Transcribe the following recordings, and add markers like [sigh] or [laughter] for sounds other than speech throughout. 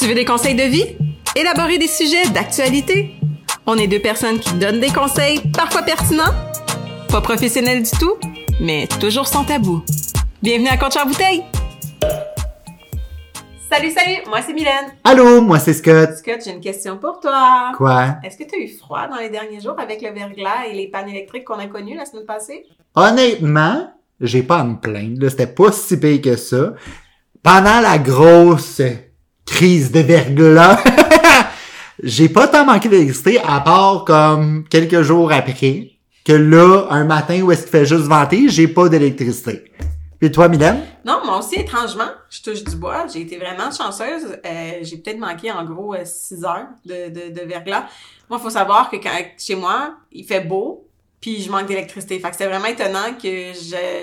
Tu veux des conseils de vie? Élaborer des sujets d'actualité? On est deux personnes qui donnent des conseils, parfois pertinents, pas professionnels du tout, mais toujours sans tabou. Bienvenue à Compte Bouteille! Salut, salut! Moi, c'est Mylène. Allô, moi, c'est Scott. Scott, j'ai une question pour toi. Quoi? Est-ce que tu as eu froid dans les derniers jours avec le verglas et les pannes électriques qu'on a connues la semaine passée? Honnêtement, j'ai pas à me plaindre. C'était pas si pire que ça. Pendant la grosse de verglas, [laughs] j'ai pas tant manqué d'électricité à part comme quelques jours après que là, un matin où est-ce qu'il fait juste venter, j'ai pas d'électricité. Puis toi, Mylène? Non, moi aussi, étrangement, je touche du bois. J'ai été vraiment chanceuse. Euh, j'ai peut-être manqué en gros 6 heures de, de, verglas. Moi, il faut savoir que chez moi, il fait beau, puis je manque d'électricité. Fait que c'était vraiment étonnant que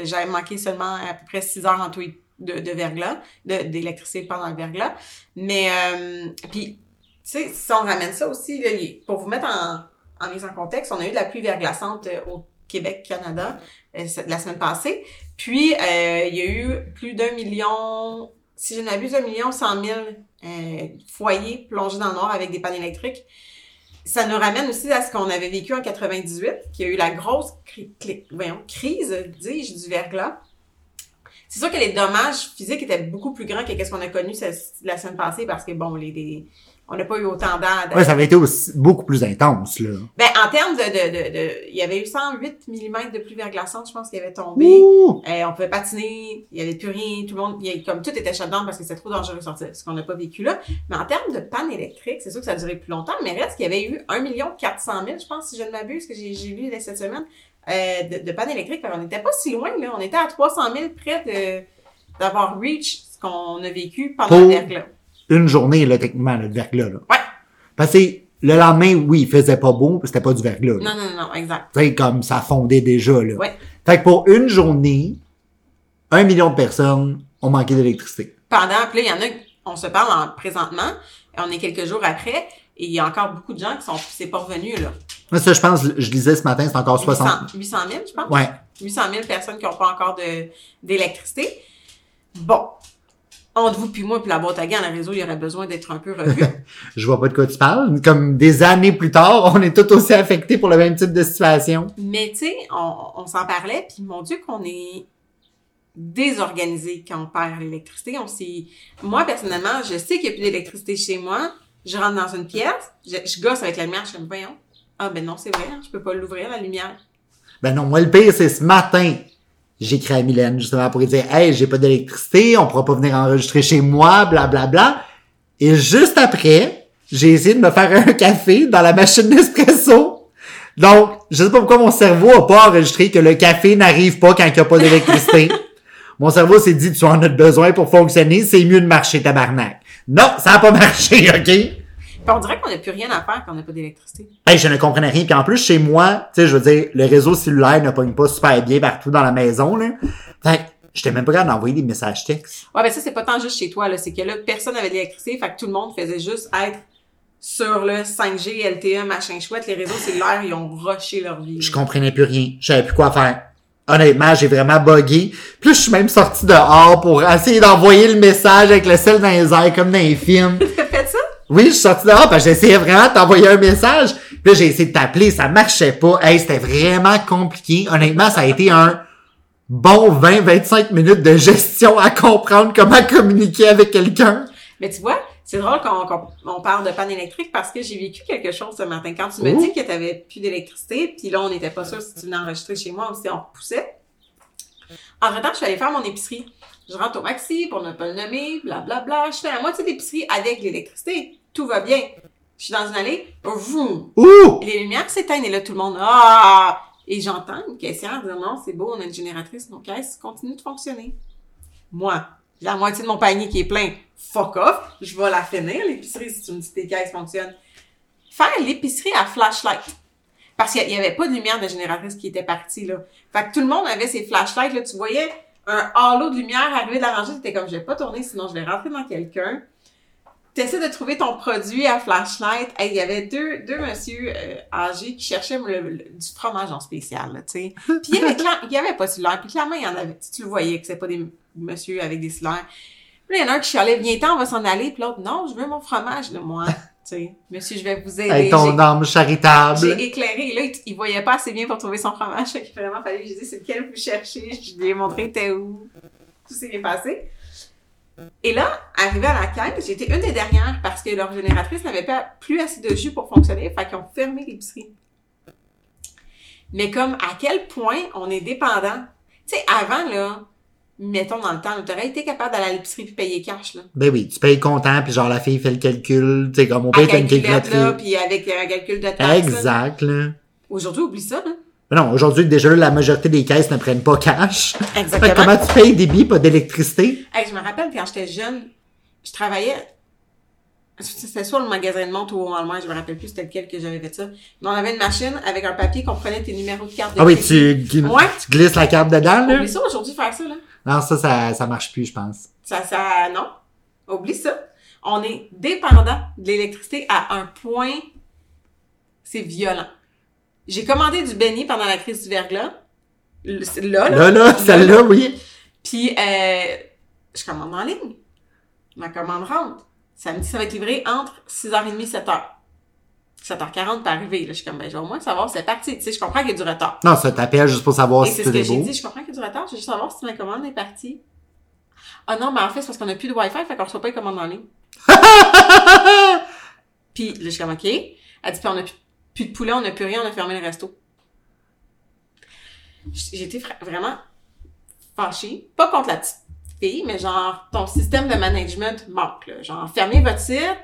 j'avais manqué seulement à peu près 6 heures en tout de, de verglas, de- d'électricité pendant le verglas. Mais, euh, puis, tu sais, si on ramène ça aussi, là, pour vous mettre en, en mise en contexte, on a eu de la pluie verglaçante euh, au Québec, Canada, euh, la semaine passée. Puis, euh, il y a eu plus d'un million, si je n'abuse, un million cent mille foyers plongés dans le noir avec des pannes électriques. Ça nous ramène aussi à ce qu'on avait vécu en 98, qui a eu la grosse crise, dis-je, du verglas. C'est sûr que les dommages physiques étaient beaucoup plus grands que ce qu'on a connu la semaine passée parce que, bon, les, les- on n'a pas eu autant d'air. Ouais, ça avait été aussi beaucoup plus intense, là. Ben, en termes de, de, de, de- il y avait eu 108 mm de pluie verglaçante, je pense, qui avait tombé. Euh, on pouvait patiner, il y avait plus rien, tout le monde, il y a- comme tout était shut down parce que c'était trop dangereux de sortir, ce qu'on n'a pas vécu là. Mais en termes de panne électrique, c'est sûr que ça a duré plus longtemps, mais reste qu'il y avait eu 1 400 000, je pense, si je ne m'abuse, que j'ai lu cette semaine, euh, de, de panne électrique. Qu'on n'était pas si loin, là. On était à 300 000 près de, d'avoir reach ce qu'on a vécu pendant le verglas. Une journée, là, techniquement, là, de verglas, là. Ouais. Parce que le lendemain, oui, il faisait pas beau, c'était pas du verglas, là. Non, non, non, non, exact. Tu sais, comme ça fondait déjà, là. Ouais. Fait que pour une journée, un million de personnes ont manqué d'électricité. pendant, puis là, il y en a, on se parle en, présentement, on est quelques jours après, et il y a encore beaucoup de gens qui sont, c'est pas revenu, là. Moi, ça, je pense, je lisais ce matin, c'est encore 60. 800, 800 000, je pense. Ouais. 800 000 personnes qui n'ont pas encore de, d'électricité. Bon. Entre vous puis moi, puis la boîte à gants, le réseau, il y aurait besoin d'être un peu revu. [laughs] Je vois pas de quoi tu parles. Comme des années plus tard, on est tous aussi affectés pour le même type de situation. Mais tu sais, on, on s'en parlait, puis mon Dieu qu'on est désorganisé quand on perd l'électricité. On s'est... Moi, personnellement, je sais qu'il n'y a plus d'électricité chez moi. Je rentre dans une pièce, je, je gosse avec la lumière, je comme, voyons. Ah ben non, c'est vrai, hein, je peux pas l'ouvrir, la lumière. Ben non, moi, le pire, c'est ce matin. J'écris à Mylène, justement, pour lui dire, hey, j'ai pas d'électricité, on pourra pas venir enregistrer chez moi, blablabla. Bla, bla. Et juste après, j'ai essayé de me faire un café dans la machine d'espresso. Donc, je sais pas pourquoi mon cerveau a pas enregistré que le café n'arrive pas quand il y a pas d'électricité. [laughs] mon cerveau s'est dit, tu en as besoin pour fonctionner, c'est mieux de marcher, tabarnak. Non, ça a pas marché, [laughs] ok? Puis on dirait qu'on n'a plus rien à faire quand on n'a pas d'électricité. Hey, je ne comprenais rien. Puis en plus, chez moi, tu sais, je veux dire, le réseau cellulaire ne pogne pas super bien partout dans la maison, là. Fait que j'étais même pas capable d'envoyer des messages textes. Ouais, ben ça, c'est pas tant juste chez toi, là. C'est que là, personne n'avait d'électricité, fait que tout le monde faisait juste être sur le 5G, LTE, machin chouette. Les réseaux cellulaires, ils ont rushé leur vie. Je comprenais plus rien. Je savais plus quoi faire. Honnêtement, j'ai vraiment bugué. Puis là, je suis même sorti dehors pour essayer d'envoyer le message avec le sel dans les airs, comme dans les films. [laughs] Oui, je suis sorti dehors parce que j'essayais vraiment de t'envoyer un message. Puis là, j'ai essayé de t'appeler, ça marchait pas. Hey, c'était vraiment compliqué. Honnêtement, ça a été un bon 20-25 minutes de gestion à comprendre comment communiquer avec quelqu'un. Mais tu vois, c'est drôle qu'on on parle de panne électrique parce que j'ai vécu quelque chose ce matin. Quand tu me dis que t'avais plus d'électricité, puis là, on n'était pas sûr si tu venais enregistrer chez moi ou si on repoussait. En retard, je suis allée faire mon épicerie. Je rentre au maxi pour ne pas le nommer, blablabla. Bla, bla. Je fais la moitié d'épicerie avec l'électricité. Tout va bien. Je suis dans une allée, vroom, Ouh! les lumières s'éteignent et là, tout le monde, ah! Et j'entends une caissière dire, non, c'est beau, on a une génératrice, nos caisses continuent de fonctionner. Moi, j'ai la moitié de mon panier qui est plein. Fuck off. Je vais la finir, l'épicerie, si tu me dis que tes caisses fonctionnent. Faire l'épicerie à flashlight. Parce qu'il y avait pas de lumière de génératrice qui était partie, là. Fait que tout le monde avait ses flashlights, là. Tu voyais un halo de lumière arriver de la rangée. T'étais comme, je vais pas tourner, sinon je vais rentrer dans quelqu'un. T'essaies de trouver ton produit à flashlight. Il y avait deux, deux monsieur euh, âgés qui cherchaient le- le- du fromage en spécial, là, tu sais. Puis il y avait, [laughs] cla- il y avait pas de cellulaire. Puis clairement, il y en avait. Tu, le voyais que c'est pas des monsieur avec des cellulaires. Puis là, il y en a un qui chialait, viens-t'en, on va s'en aller. Puis l'autre, non, je veux mon fromage, là, moi. Sais, monsieur, je vais vous aider. Avec ton J'ai- âme charitable. J'ai éclairé. Là, il, il voyait pas assez bien pour trouver son fromage. Fait qu'il a vraiment fallu que je dise c'est lequel vous cherchez? Je lui ai montré t'es où. Tout s'est bien passé. Et là, arrivé à la caisse, j'étais une des dernières parce que leur génératrice n'avait pas plus assez de jus pour fonctionner. Fait qu'ils ont fermé l'épicerie. Mais comme à quel point on est dépendant. Tu sais, avant, là, mettons dans le temps, tu aurais été capable d'aller à l'épicerie puis payer cash, là. Ben oui, tu payes content, puis genre la fille fait le calcul, tu sais, comme on paye une calculette, là, calculatrice. puis avec un calcul de taxes. là. Exact, là. Aujourd'hui, oublie ça, là. Mais non, aujourd'hui, déjà, la majorité des caisses ne prennent pas cash. Fait que Exactement. [laughs] comment tu payes des billets, pas d'électricité? Hey, je me rappelle quand j'étais jeune, je travaillais. C'était soit le magasin de montre ou au Walmart, je me rappelle plus c'était lequel que j'avais fait ça. Mais on avait une machine avec un papier qu'on prenait tes numéros de carte de Ah oui, tu, Ouais. tu glisses la carte dedans, là? Oublie ça aujourd'hui faire ça, là. Non, ça, ça, ça marche plus, je pense. Ça, ça, non. Oublie ça. On est dépendant de l'électricité à un point, c'est violent. J'ai commandé du beignet pendant la crise du verglas. Là, là. Là, là, celle-là, oui. Puis, euh, je commande en ligne. Ma commande rentre. Ça me dit ça va être livré entre 6h30 et 7h. 7h40 pas arriver. Là, je suis comme, ben, je vais au moins savoir, c'est parti. Tu sais, je comprends qu'il y a du retard. Non, ça t'appelle juste pour savoir Et si c'est ce que j'ai dit, je comprends qu'il y a du retard. Je veux juste savoir si ma commande est partie. Ah non, mais en fait, c'est parce qu'on n'a plus de Wi-Fi, fait qu'on reçoit pas les commandes en ligne. [laughs] Puis, là, je suis comme, OK. Elle dit, puis on n'a plus, plus de poulet, on n'a plus rien, on a fermé le resto. J'étais vraiment fâchée. Pas contre la petite fille, mais genre, ton système de management manque, là. Genre, fermez votre site,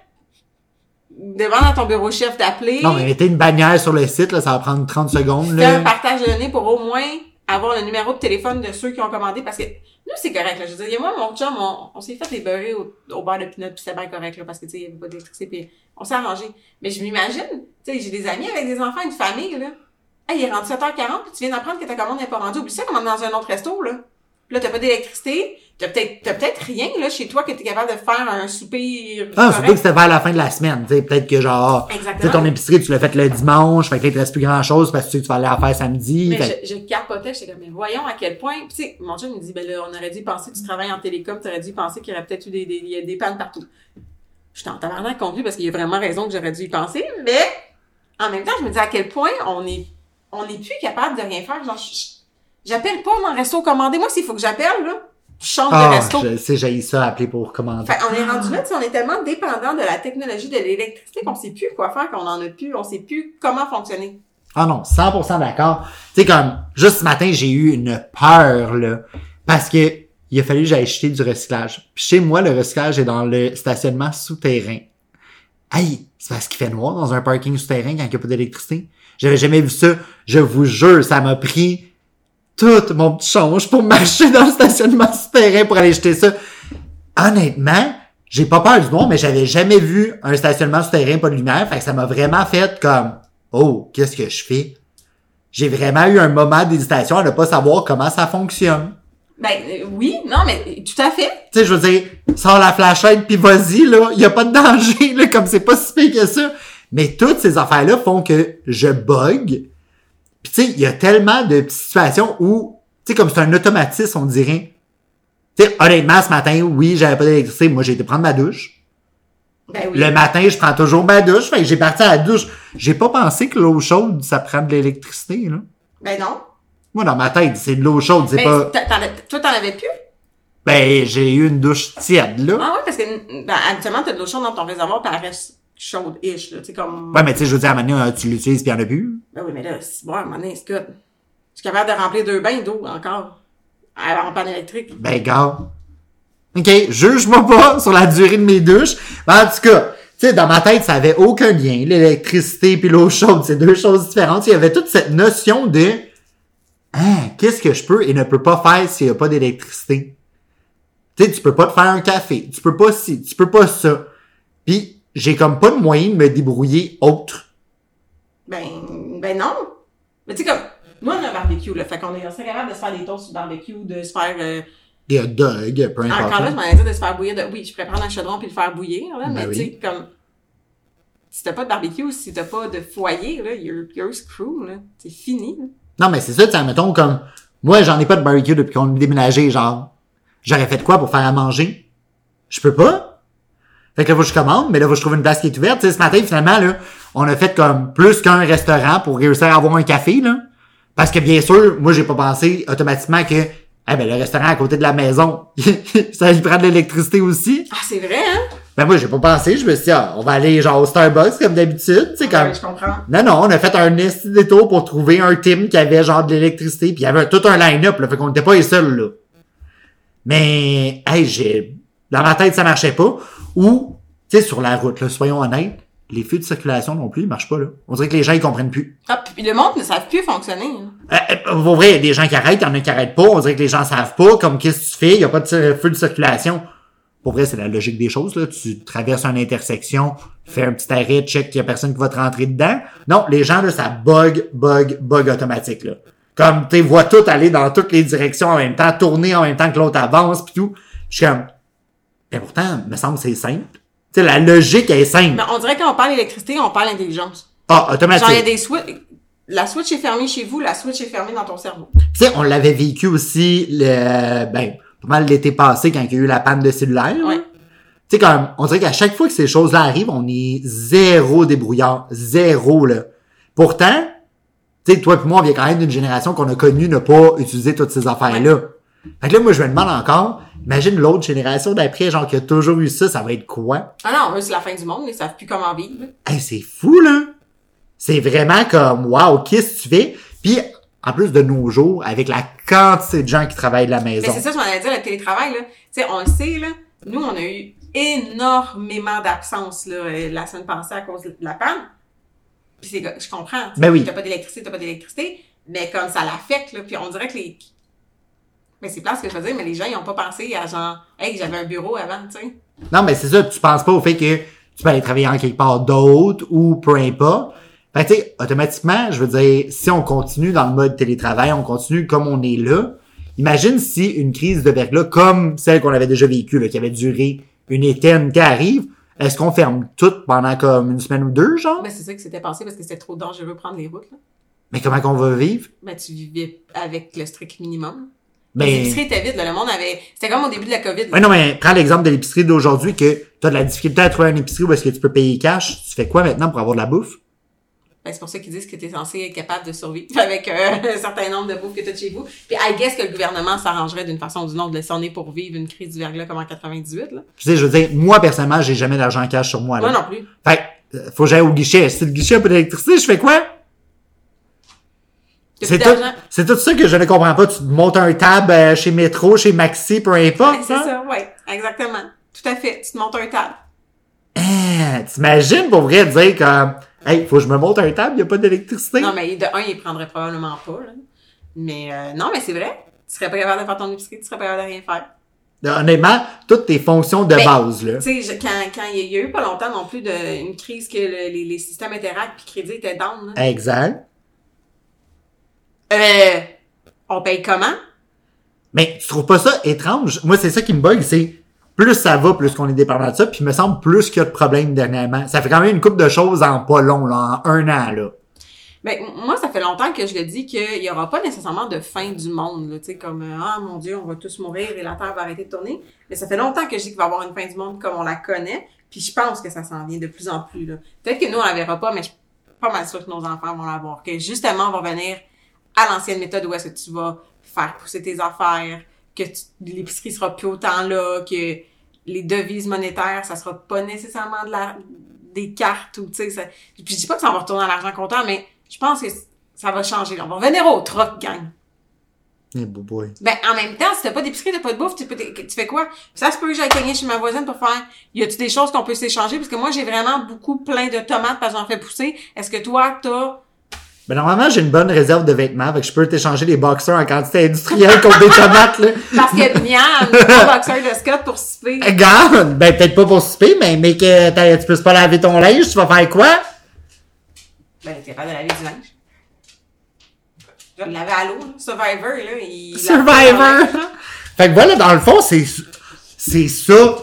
devant dans ton bureau chef d'appeler. Non, mais mettez une bannière sur le site, là, ça va prendre 30 secondes, Fais un partage de données pour au moins avoir le numéro de téléphone de ceux qui ont commandé parce que nous c'est correct là. Je veux dire, moi mon chum on, on s'est fait beurrer au, au beurre de pinot puis c'était bien correct là parce que tu sais il y avait pas d'électricité puis on s'est arrangé. Mais je m'imagine, tu sais j'ai des amis avec des enfants, une famille là. Hey, il est rendu 7h40 puis tu viens d'apprendre que ta commande n'est pas rendue. Oublie ça commande dans un autre resto là. Puis là t'as pas d'électricité, t'as peut-être t'as peut-être rien là chez toi que t'es capable de faire un souper Ah, surtout que correct. c'était vers la fin de la semaine, tu sais, peut-être que genre, Exactement. ton épicerie, tu l'as fait le dimanche, fait que là, il te reste plus grand chose parce que tu sais que tu vas aller la faire samedi. Mais fait- je, je capotais, j'étais comme, mais voyons à quel point. Tu sais, mon chum me dit, ben là, on aurait dû penser, tu travailles en télécom, tu aurais dû penser qu'il y aurait peut-être eu des, des, des pannes partout. J'étais en tabarnak contre lui parce qu'il y a vraiment raison que j'aurais dû y penser, mais en même temps, je me dis à quel point on est, on est plus capable de rien faire. Genre, je- je- j'appelle pas mon resto commandé. Moi, s'il faut que j'appelle, là, je change de Ah, resto. je sais, j'ai ça appeler pour commander. Fait, on est rendu là, tu sais, on est tellement dépendant de la technologie de l'électricité qu'on sait plus quoi faire, qu'on en a plus, on sait plus comment fonctionner. Ah non, 100% d'accord. Tu sais, comme, juste ce matin, j'ai eu une peur, là, parce que il a fallu que j'aille jeter du recyclage. Puis chez moi, le recyclage est dans le stationnement souterrain. Hey, c'est parce qu'il fait noir dans un parking souterrain quand il n'y a pas d'électricité. J'avais jamais vu ça. Je vous jure, ça m'a pris tout mon petit change pour marcher dans le stationnement souterrain pour aller jeter ça. Honnêtement, j'ai pas peur du noir, mais j'avais jamais vu un stationnement souterrain pas de lumière. Fait que ça m'a vraiment fait comme, oh, qu'est-ce que je fais? J'ai vraiment eu un moment d'hésitation à ne pas savoir comment ça fonctionne. Ben, euh, oui, non, mais tout à fait. Tu sais, je veux dire, sors la flashette puis vas-y, là. Y a pas de danger, là, comme c'est pas si pire que ça. Mais toutes ces affaires-là font que je bug. Puis tu sais, il y a tellement de petites situations où, tu sais, comme c'est un automatisme, on dirait. Tu sais, honnêtement, ce matin, oui, j'avais pas d'électricité. Moi, j'ai été prendre ma douche. Ben oui. Le matin, je prends toujours ma douche. Fait que j'ai parti à la douche. J'ai pas pensé que l'eau chaude, ça prend de l'électricité, là. Ben non. Moi, dans ma tête, c'est de l'eau chaude, c'est Mais pas... toi, t'en avais plus? Ben, j'ai eu une douche tiède, là. Ah ouais, parce que ben, habituellement, t'as de l'eau chaude dans ton réservoir, puis elle reste chaude-ish, là. Tu sais, comme. Ouais, mais tu sais, je veux dire, à un moment donné, tu l'utilises puis il en a plus. Ben oui, mais là, c'est bon, à un moment donné, c'est good. Je suis capable de remplir deux bains d'eau encore. En panne électrique. Ben, gars. OK, juge-moi pas [laughs] sur la durée de mes douches. Mais en tout cas, tu sais, dans ma tête, ça avait aucun lien. L'électricité puis l'eau chaude, c'est deux choses différentes. Il y avait toute cette notion de, hein, qu'est-ce que je peux et ne peux pas faire s'il y a pas d'électricité? Tu sais, tu peux pas te faire un café. Tu peux pas ci, tu peux pas ça. Puis, j'ai comme pas de moyen de me débrouiller autre. Ben, ben non. Mais tu sais, comme, nous, on a un barbecue, là. Fait qu'on est, on serait capable de se faire des toasts sur le barbecue, de se faire, euh, Des hot dogs, peu importe. encore là, je m'en ai dit de se faire bouillir de, oui, je pourrais prendre un chaudron puis le faire bouillir, là. Ben mais oui. tu sais, comme, si t'as pas de barbecue, si t'as pas de foyer, là, you're, you're screwed, là. C'est fini, là. Non, mais c'est ça, tu sais, mettons, comme, moi, j'en ai pas de barbecue depuis qu'on a déménagé, genre, j'aurais fait quoi pour faire à manger? Je peux pas. Fait que là, faut que je commande, mais là, faut que je trouve une place qui est ouverte. Tu sais, ce matin, finalement, là, on a fait comme plus qu'un restaurant pour réussir à avoir un café, là. Parce que bien sûr, moi, j'ai pas pensé automatiquement que, eh ben, le restaurant à côté de la maison, [laughs] ça lui prend de l'électricité aussi. Ah, c'est vrai, hein? Ben, moi, j'ai pas pensé. Je me suis dit, ah, on va aller genre au Starbucks comme d'habitude. Tu sais, comme. Ouais, je comprends. Non, non, on a fait un détour pour trouver un team qui avait genre de l'électricité, puis il y avait tout un line-up, là, fait qu'on n'était pas les seuls, là. Mais, hey, j'ai, dans ma tête, ça marchait pas. Ou, tu sais, sur la route, là, soyons honnêtes, les feux de circulation non plus, ils marchent pas, là. On dirait que les gens, ils comprennent plus. Ah, puis le monde ne savent plus fonctionner. hein. Euh, pour vrai, il y a des gens qui arrêtent, il y en a qui arrêtent pas. On dirait que les gens savent pas, comme qu'est-ce que tu fais, il y a pas de feu de circulation. Pour vrai, c'est la logique des choses, là. Tu traverses une intersection, fais un petit arrêt, check qu'il y a personne qui va te rentrer dedans. Non, les gens, là, ça bug, bug, bug automatique, là. Comme, tu vois tout aller dans toutes les directions en même temps, tourner en même temps que l'autre avance, pis tout. Je suis comme, et pourtant, me semble que c'est simple. Tu sais, la logique est simple. Mais on dirait que quand on parle d'électricité, on parle d'intelligence. Ah, Genre, il y a automatique. des switches. La switch est fermée chez vous, la switch est fermée dans ton cerveau. Tu sais, on l'avait vécu aussi, le, ben, pas mal l'été passé quand il y a eu la panne de cellulaire. Ouais. Tu sais, comme, on dirait qu'à chaque fois que ces choses-là arrivent, on est zéro débrouillard. Zéro, là. Pourtant, tu sais, toi et moi, on vient quand même d'une génération qu'on a connue ne pas utiliser toutes ces affaires-là. Fait que là, moi, je me demande encore, imagine l'autre génération d'après, genre, qui a toujours eu ça, ça va être quoi? Ah non, eux, c'est la fin du monde, ils savent plus comment vivre. Hey, c'est fou, là! C'est vraiment comme, wow, qu'est-ce que tu fais? Puis, en plus de nos jours, avec la quantité de gens qui travaillent de la maison. Mais c'est ça, je m'en allais dire, le télétravail, là. Tu sais, on le sait, là. Nous, on a eu énormément d'absence, là, euh, la semaine passée à cause de la panne. Puis c'est, je comprends. Ben oui. T'as pas d'électricité, t'as pas d'électricité. Mais comme ça l'affecte, là. Puis on dirait que les. Mais c'est pas ce que je veux dire, mais les gens, ils ont pas pensé à genre, hey, j'avais un bureau avant, tu sais. Non, mais c'est ça, tu penses pas au fait que tu peux aller travailler en quelque part d'autre ou peu importe. Fait que, tu sais, automatiquement, je veux dire, si on continue dans le mode télétravail, on continue comme on est là, imagine si une crise de verglas, comme celle qu'on avait déjà vécue, là, qui avait duré une éternité arrive, est-ce qu'on ferme tout pendant comme une semaine ou deux, genre? Mais c'est ça que c'était passé parce que c'était trop dangereux de prendre les routes, là. Mais comment qu'on va vivre? Mais tu vivais avec le strict minimum. Ben, Les épiceries étaient vides, là. Le monde avait. C'était comme au début de la COVID. là. Ouais, non, mais prends l'exemple de l'épicerie d'aujourd'hui que tu as de la difficulté à trouver une épicerie où est-ce que tu peux payer cash. Tu fais quoi maintenant pour avoir de la bouffe? Ben, c'est pour ça qu'ils disent que tu es censé être capable de survivre [laughs] avec euh, un certain nombre de bouffe que tu as chez vous. Puis, I guess que le gouvernement s'arrangerait d'une façon ou d'une autre de est pour vivre une crise du verglas comme en 98, là. Tu sais, je veux dire, moi, personnellement, j'ai jamais d'argent cash sur moi, là. Moi non plus. Fait euh, faut que j'aille au guichet. Si le guichet a pas d'électricité, je fais quoi? C'est tout, c'est tout ça que je ne comprends pas. Tu te montes un tab euh, chez Métro, chez Maxi, peu importe. C'est hein? ça, ouais. Exactement. Tout à fait. Tu te montes un table. Hein, T'imagines pour vrai dire comme, hey, faut que je me monte un table, y a pas d'électricité? Non, mais de un, il prendrait probablement pas, là. Mais, euh, non, mais c'est vrai. Tu serais pas capable de faire ton épicerie, tu serais pas capable de rien faire. Honnêtement, toutes tes fonctions de Ben, base, là. Tu sais, quand, quand il y a eu pas longtemps non plus de, une crise que le- les, les systèmes Interact puis crédit étaient down, là. Exact. Euh, on paye comment? Mais tu trouves pas ça étrange? Moi, c'est ça qui me bug, c'est plus ça va, plus qu'on est dépendant de ça, puis il me semble plus qu'il y a de problèmes dernièrement. Ça fait quand même une couple de choses en pas long, là, en un an, là. Ben, moi, ça fait longtemps que je le dis qu'il y aura pas nécessairement de fin du monde, tu sais, comme, euh, ah, mon Dieu, on va tous mourir et la Terre va arrêter de tourner. Mais ça fait longtemps que je dis qu'il va y avoir une fin du monde comme on la connaît, puis je pense que ça s'en vient de plus en plus, là. Peut-être que nous, on la verra pas, mais je suis pas mal sûre que nos enfants vont la voir. Que justement, on va venir à l'ancienne méthode où est-ce que tu vas faire pousser tes affaires, que l'épicerie sera plus autant là, que les devises monétaires, ça sera pas nécessairement de la, des cartes ou, tu sais, ça- puis je dis pas que ça va retourner à l'argent comptant, mais je pense que ça va changer. On va revenir au troc, gang. Beau boy. Ben, en même temps, si t'as pas d'épicerie, t'as pas de bouffe, tu, peux- tu fais quoi? Ça se peut que j'aille cogner chez ma voisine pour faire, y a-tu des choses qu'on peut s'échanger? Parce que moi, j'ai vraiment beaucoup plein de tomates parce que j'en fais pousser. Est-ce que toi, t'as... Ben, normalement, j'ai une bonne réserve de vêtements, fait que je peux t'échanger des boxers en quantité industrielle contre des tomates, là. [laughs] Parce que Miam, un boxeur de Scott pour souper. Regarde, ben, peut-être pas pour souper, mais, mais que tu peux pas laver ton linge, tu vas faire quoi? Ben, t'es capable de laver du linge. Je vais le laver à l'eau, là. Survivor, là, il... Survivor! fait que voilà, dans le fond, c'est, c'est ça.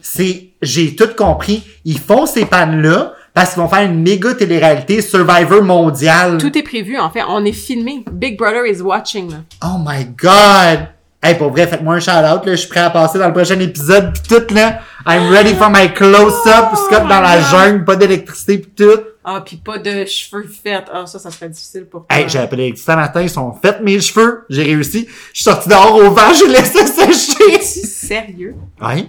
C'est, j'ai tout compris. Ils font ces pannes-là parce qu'ils vont faire une méga télé-réalité Survivor mondial. Tout est prévu, en fait. On est filmé. Big Brother is watching, là. Oh my god! Hey, pour vrai, faites-moi un shout-out, là. Je suis prêt à passer dans le prochain épisode pis tout, là. I'm ready for my close-up, Oh Scott dans la jungle, pas d'électricité pis tout. Ah, puis pas de cheveux faits. Ah, ça, ça serait difficile pour toi. Hey, j'ai appelé l'électricité matin, ils sont faits mes cheveux, j'ai réussi. Je suis sorti dehors au vent, je laissé [laughs] sécher. Es-tu [laughs] sérieux? Ouais.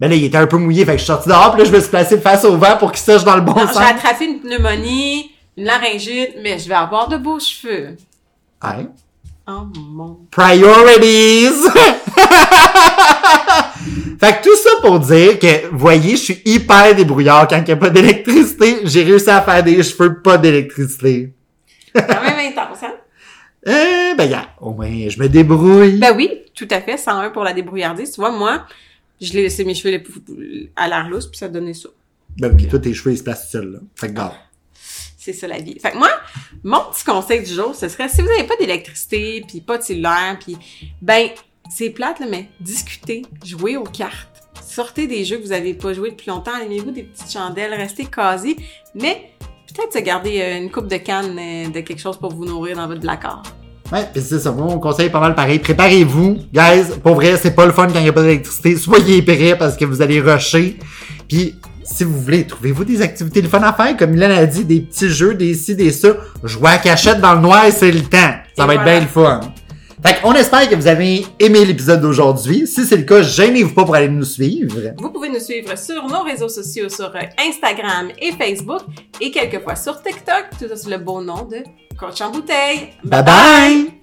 Ben là, il était un peu mouillé, fait que je suis sorti dehors, pis là, je me suis placé face au vent pour qu'il sèche dans le bon Non, j'ai sens. attrapé une pneumonie, une laryngite, mais je vais avoir de beaux cheveux. Ouais. Oh mon... Priorities! [laughs] fait que tout ça pour dire que, voyez, je suis hyper débrouillard quand il n'y a pas d'électricité. J'ai réussi à faire des cheveux pas d'électricité. Quand même intense, hein? [laughs] Eh, ben, gars, au moins, je me débrouille. Ben oui, tout à fait, 101 pour la débrouillardise. Tu vois, moi, je l'ai laissé mes cheveux les- à l'air lousse, puis ça donnait ça. Ben oui, toi, tes cheveux, ils se placent seuls, là. Fait que. C'est ça la vie. Fait que moi, mon petit conseil du jour, ce serait si vous n'avez pas d'électricité, puis pas de cellulaire, puis ben, c'est plate, là, mais discutez, jouez aux cartes. Sortez des jeux que vous n'avez pas joué depuis longtemps, allumez-vous des petites chandelles, restez quasi, mais peut-être se garder euh, une coupe de canne euh, de quelque chose pour vous nourrir dans votre placard. Ouais, pis c'est ça, moi, mon conseil est pas mal pareil. Préparez-vous, guys. Pour vrai, c'est pas le fun quand il n'y a pas d'électricité. Soyez prêts parce que vous allez rusher. Puis, si vous voulez, trouvez-vous des activités de fun à faire? Comme Milan a dit, des petits jeux, des ci, des ça. Jouer à cachette dans le noir, c'est le temps. Ça Et va être bien le fun. Fait qu'on espère que vous avez aimé l'épisode d'aujourd'hui. Si c'est le cas, gênez-vous pas pour aller nous suivre. Vous pouvez nous suivre sur nos réseaux sociaux, sur Instagram et Facebook, et quelquefois sur TikTok, tout ça sous le beau nom de Coach en bouteille. Bye bye!